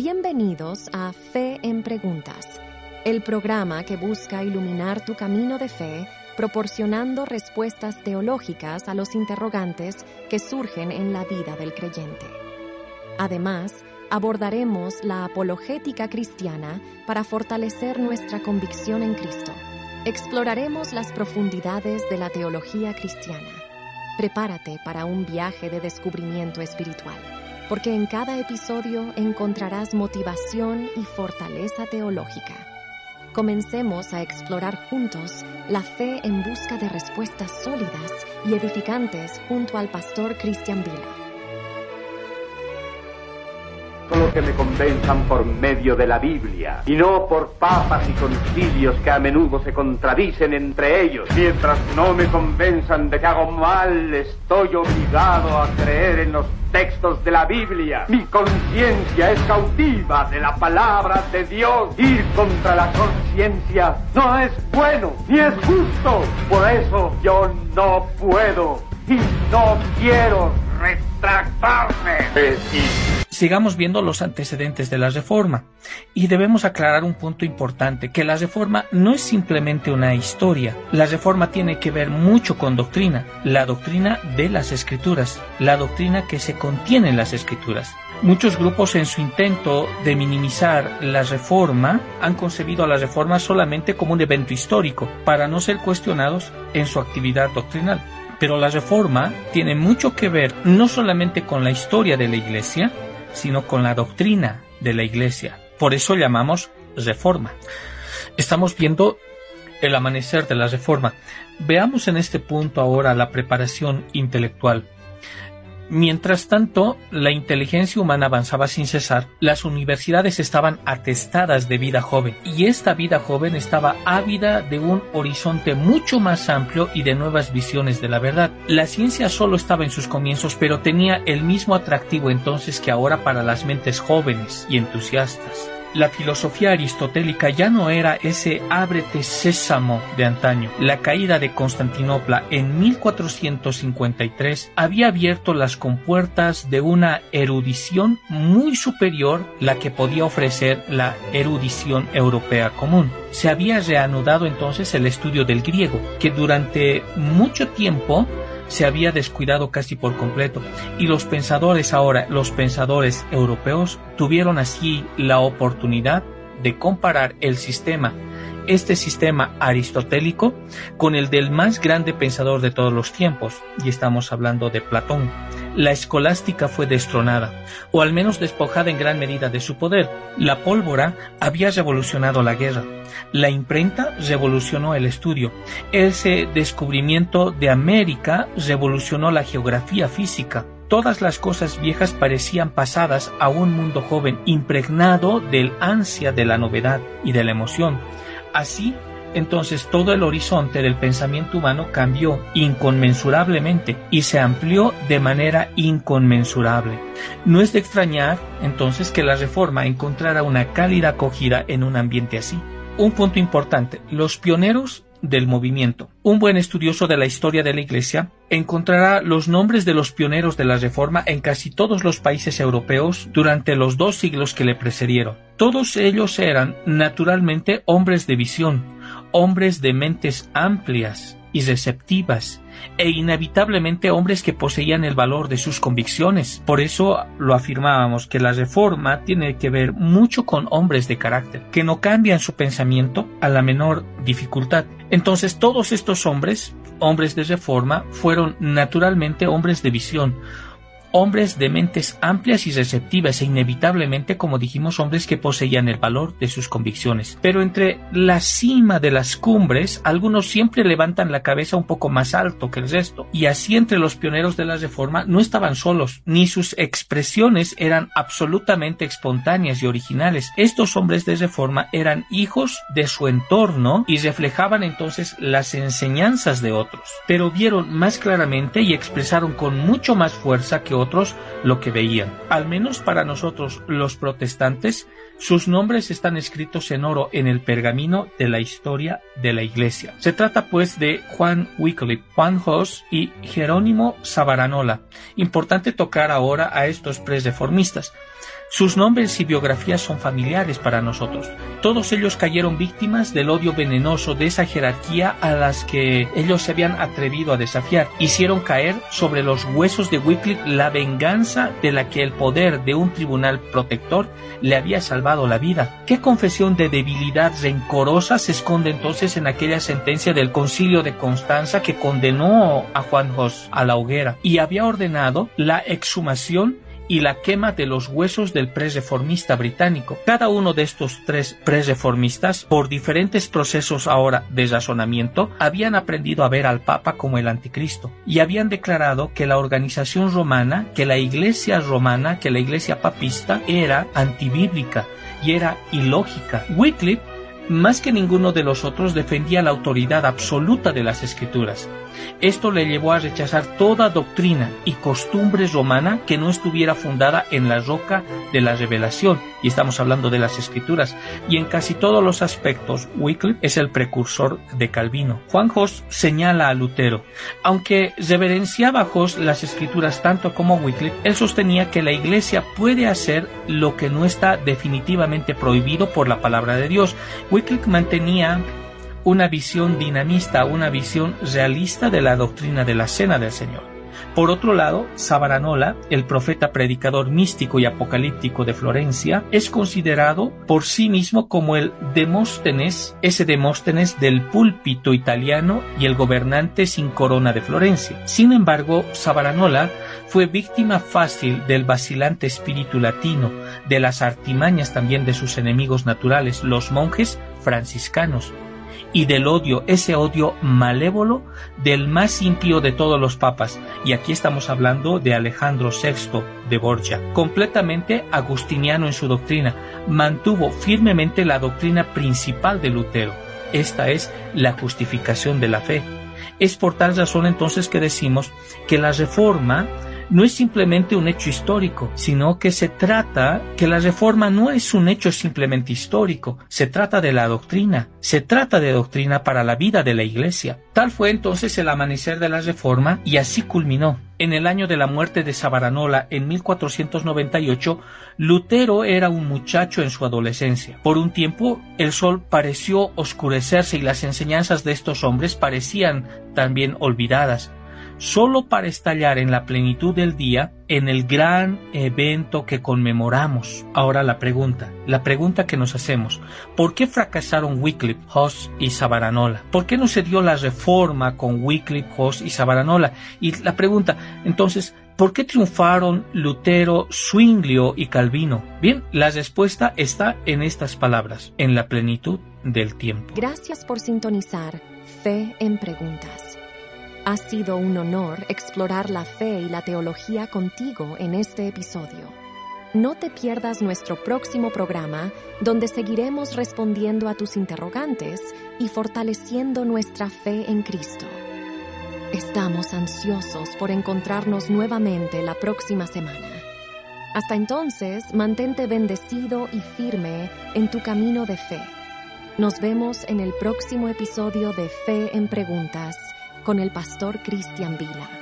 Bienvenidos a Fe en Preguntas, el programa que busca iluminar tu camino de fe proporcionando respuestas teológicas a los interrogantes que surgen en la vida del creyente. Además, abordaremos la apologética cristiana para fortalecer nuestra convicción en Cristo. Exploraremos las profundidades de la teología cristiana. Prepárate para un viaje de descubrimiento espiritual, porque en cada episodio encontrarás motivación y fortaleza teológica. Comencemos a explorar juntos la fe en busca de respuestas sólidas y edificantes junto al pastor Christian Vila. Que me convenzan por medio de la Biblia y no por papas y concilios que a menudo se contradicen entre ellos. Mientras no me convenzan de que hago mal, estoy obligado a creer en los textos de la Biblia. Mi conciencia es cautiva de la palabra de Dios. Ir contra la conciencia no es bueno ni es justo. Por eso yo no puedo y no quiero. Sigamos viendo los antecedentes de la Reforma y debemos aclarar un punto importante, que la Reforma no es simplemente una historia. La Reforma tiene que ver mucho con doctrina, la doctrina de las Escrituras, la doctrina que se contiene en las Escrituras. Muchos grupos en su intento de minimizar la reforma han concebido a la reforma solamente como un evento histórico para no ser cuestionados en su actividad doctrinal. Pero la reforma tiene mucho que ver no solamente con la historia de la Iglesia, sino con la doctrina de la Iglesia. Por eso llamamos reforma. Estamos viendo el amanecer de la reforma. Veamos en este punto ahora la preparación intelectual. Mientras tanto, la inteligencia humana avanzaba sin cesar, las universidades estaban atestadas de vida joven, y esta vida joven estaba ávida de un horizonte mucho más amplio y de nuevas visiones de la verdad. La ciencia solo estaba en sus comienzos, pero tenía el mismo atractivo entonces que ahora para las mentes jóvenes y entusiastas. La filosofía aristotélica ya no era ese ábrete sésamo de antaño. La caída de Constantinopla en 1453 había abierto las compuertas de una erudición muy superior la que podía ofrecer la erudición europea común. Se había reanudado entonces el estudio del griego, que durante mucho tiempo se había descuidado casi por completo y los pensadores ahora, los pensadores europeos, tuvieron así la oportunidad de comparar el sistema, este sistema aristotélico, con el del más grande pensador de todos los tiempos, y estamos hablando de Platón. La escolástica fue destronada, o al menos despojada en gran medida de su poder. La pólvora había revolucionado la guerra. La imprenta revolucionó el estudio. Ese descubrimiento de América revolucionó la geografía física. Todas las cosas viejas parecían pasadas a un mundo joven, impregnado del ansia de la novedad y de la emoción. Así, entonces todo el horizonte del pensamiento humano cambió inconmensurablemente y se amplió de manera inconmensurable. No es de extrañar entonces que la reforma encontrara una cálida acogida en un ambiente así. Un punto importante, los pioneros del movimiento. Un buen estudioso de la historia de la Iglesia encontrará los nombres de los pioneros de la Reforma en casi todos los países europeos durante los dos siglos que le precedieron. Todos ellos eran, naturalmente, hombres de visión, hombres de mentes amplias y receptivas, e inevitablemente hombres que poseían el valor de sus convicciones. Por eso lo afirmábamos que la reforma tiene que ver mucho con hombres de carácter, que no cambian su pensamiento a la menor dificultad. Entonces todos estos hombres, hombres de reforma, fueron naturalmente hombres de visión, hombres de mentes amplias y receptivas e inevitablemente, como dijimos, hombres que poseían el valor de sus convicciones. Pero entre la cima de las cumbres, algunos siempre levantan la cabeza un poco más alto que el resto. Y así entre los pioneros de la Reforma no estaban solos, ni sus expresiones eran absolutamente espontáneas y originales. Estos hombres de Reforma eran hijos de su entorno y reflejaban entonces las enseñanzas de otros. Pero vieron más claramente y expresaron con mucho más fuerza que otros lo que veían. Al menos para nosotros los protestantes, sus nombres están escritos en oro en el pergamino de la historia de la Iglesia. Se trata pues de Juan Wycliffe, Juan Hus y Jerónimo Savaranola. Importante tocar ahora a estos pre-reformistas. Sus nombres y biografías son familiares para nosotros. Todos ellos cayeron víctimas del odio venenoso de esa jerarquía a las que ellos se habían atrevido a desafiar. Hicieron caer sobre los huesos de Wycliffe la venganza de la que el poder de un tribunal protector le había salvado la vida. ¿Qué confesión de debilidad rencorosa se esconde entonces en aquella sentencia del concilio de Constanza que condenó a Juan Jos a la hoguera y había ordenado la exhumación y la quema de los huesos del presreformista británico. Cada uno de estos tres presreformistas, por diferentes procesos ahora de razonamiento, habían aprendido a ver al Papa como el anticristo y habían declarado que la organización romana, que la iglesia romana, que la iglesia papista era antibíblica y era ilógica. Más que ninguno de los otros defendía la autoridad absoluta de las escrituras. Esto le llevó a rechazar toda doctrina y costumbre romana que no estuviera fundada en la roca de la revelación, y estamos hablando de las escrituras, y en casi todos los aspectos Wycliffe es el precursor de Calvino. Juan Jos señala a Lutero. Aunque reverenciaba a Jos las escrituras tanto como Wycliffe, él sostenía que la iglesia puede hacer lo que no está definitivamente prohibido por la palabra de Dios. Mantenía una visión dinamista, una visión realista de la doctrina de la cena del Señor. Por otro lado, Savaranola, el profeta predicador místico y apocalíptico de Florencia, es considerado por sí mismo como el Demóstenes, ese Demóstenes del púlpito italiano y el gobernante sin corona de Florencia. Sin embargo, Savaranola fue víctima fácil del vacilante espíritu latino, de las artimañas también de sus enemigos naturales, los monjes franciscanos, y del odio, ese odio malévolo del más impío de todos los papas. Y aquí estamos hablando de Alejandro VI de Borgia, completamente agustiniano en su doctrina, mantuvo firmemente la doctrina principal de Lutero. Esta es la justificación de la fe. Es por tal razón entonces que decimos que la reforma no es simplemente un hecho histórico, sino que se trata que la reforma no es un hecho simplemente histórico, se trata de la doctrina, se trata de doctrina para la vida de la Iglesia. Tal fue entonces el amanecer de la reforma y así culminó. En el año de la muerte de Savaranola, en 1498, Lutero era un muchacho en su adolescencia. Por un tiempo, el sol pareció oscurecerse y las enseñanzas de estos hombres parecían también olvidadas solo para estallar en la plenitud del día en el gran evento que conmemoramos. Ahora la pregunta, la pregunta que nos hacemos, ¿por qué fracasaron Wycliffe, Hoss y Savaranola? ¿Por qué no se dio la reforma con Wycliffe, Hoss y Savaranola? Y la pregunta, entonces, ¿por qué triunfaron Lutero, Zwinglio y Calvino? Bien, la respuesta está en estas palabras, en la plenitud del tiempo. Gracias por sintonizar Fe en Preguntas. Ha sido un honor explorar la fe y la teología contigo en este episodio. No te pierdas nuestro próximo programa donde seguiremos respondiendo a tus interrogantes y fortaleciendo nuestra fe en Cristo. Estamos ansiosos por encontrarnos nuevamente la próxima semana. Hasta entonces, mantente bendecido y firme en tu camino de fe. Nos vemos en el próximo episodio de Fe en Preguntas con el pastor Cristian Vila.